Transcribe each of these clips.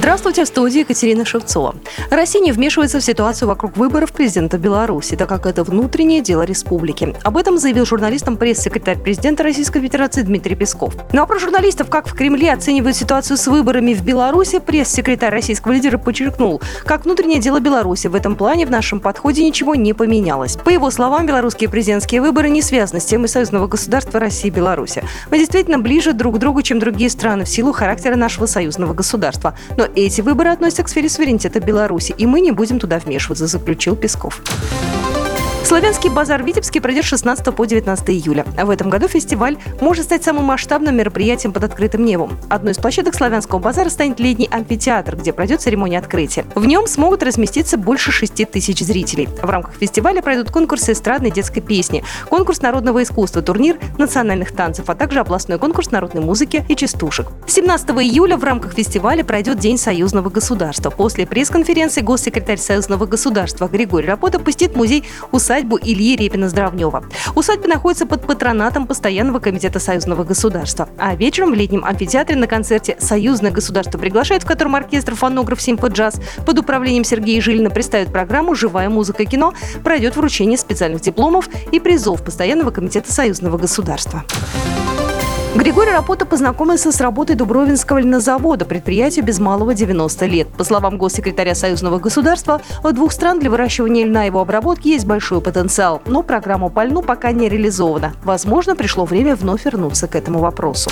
Здравствуйте, в студии Екатерина Шевцова. Россия не вмешивается в ситуацию вокруг выборов президента Беларуси, так как это внутреннее дело республики. Об этом заявил журналистам пресс-секретарь президента Российской Федерации Дмитрий Песков. На вопрос журналистов, как в Кремле оценивают ситуацию с выборами в Беларуси, пресс-секретарь российского лидера подчеркнул, как внутреннее дело Беларуси в этом плане в нашем подходе ничего не поменялось. По его словам, белорусские президентские выборы не связаны с темой союзного государства России и Беларуси. Мы действительно ближе друг к другу, чем другие страны в силу характера нашего союзного государства. Но эти выборы относятся к сфере суверенитета Беларуси, и мы не будем туда вмешиваться, заключил Песков. Славянский базар в Витебске пройдет 16 по 19 июля. В этом году фестиваль может стать самым масштабным мероприятием под открытым небом. Одной из площадок Славянского базара станет летний амфитеатр, где пройдет церемония открытия. В нем смогут разместиться больше 6 тысяч зрителей. В рамках фестиваля пройдут конкурсы эстрадной детской песни, конкурс народного искусства, турнир национальных танцев, а также областной конкурс народной музыки и частушек. 17 июля в рамках фестиваля пройдет День союзного государства. После пресс-конференции госсекретарь союзного государства Григорий Рапота посетит музей усадьбы усадьбу Ильи Репина-Здравнева. Усадьба находится под патронатом Постоянного комитета союзного государства. А вечером в летнем амфитеатре на концерте «Союзное государство приглашает», в котором оркестр фонограф «Симпо Джаз» под управлением Сергея Жилина представит программу «Живая музыка кино», пройдет вручение специальных дипломов и призов Постоянного комитета союзного государства. Григорий Рапота познакомился с работой Дубровинского льнозавода, предприятия без малого 90 лет. По словам госсекретаря Союзного государства, у двух стран для выращивания льна и его обработки есть большой потенциал, но программа по льну пока не реализована. Возможно, пришло время вновь вернуться к этому вопросу.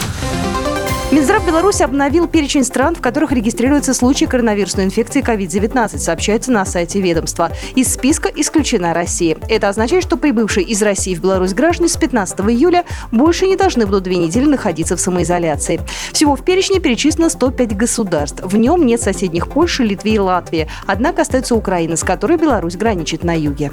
Минздрав Беларуси обновил перечень стран, в которых регистрируются случаи коронавирусной инфекции COVID-19, сообщается на сайте ведомства. Из списка исключена Россия. Это означает, что прибывшие из России в Беларусь граждане с 15 июля больше не должны будут две недели находиться в самоизоляции. Всего в перечне перечислено 105 государств. В нем нет соседних Польши, Литвы и Латвии. Однако остается Украина, с которой Беларусь граничит на юге.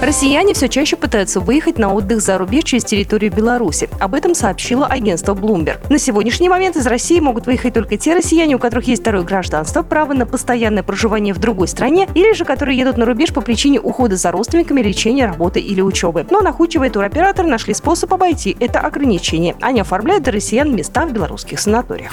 Россияне все чаще пытаются выехать на отдых за рубеж через территорию Беларуси. Об этом сообщило агентство Bloomberg. На сегодняшний момент из России могут выехать только те россияне, у которых есть второе гражданство, право на постоянное проживание в другой стране, или же которые едут на рубеж по причине ухода за родственниками, лечения, работы или учебы. Но находчивые туроператоры нашли способ обойти это ограничение. Они оформляют для россиян места в белорусских санаториях.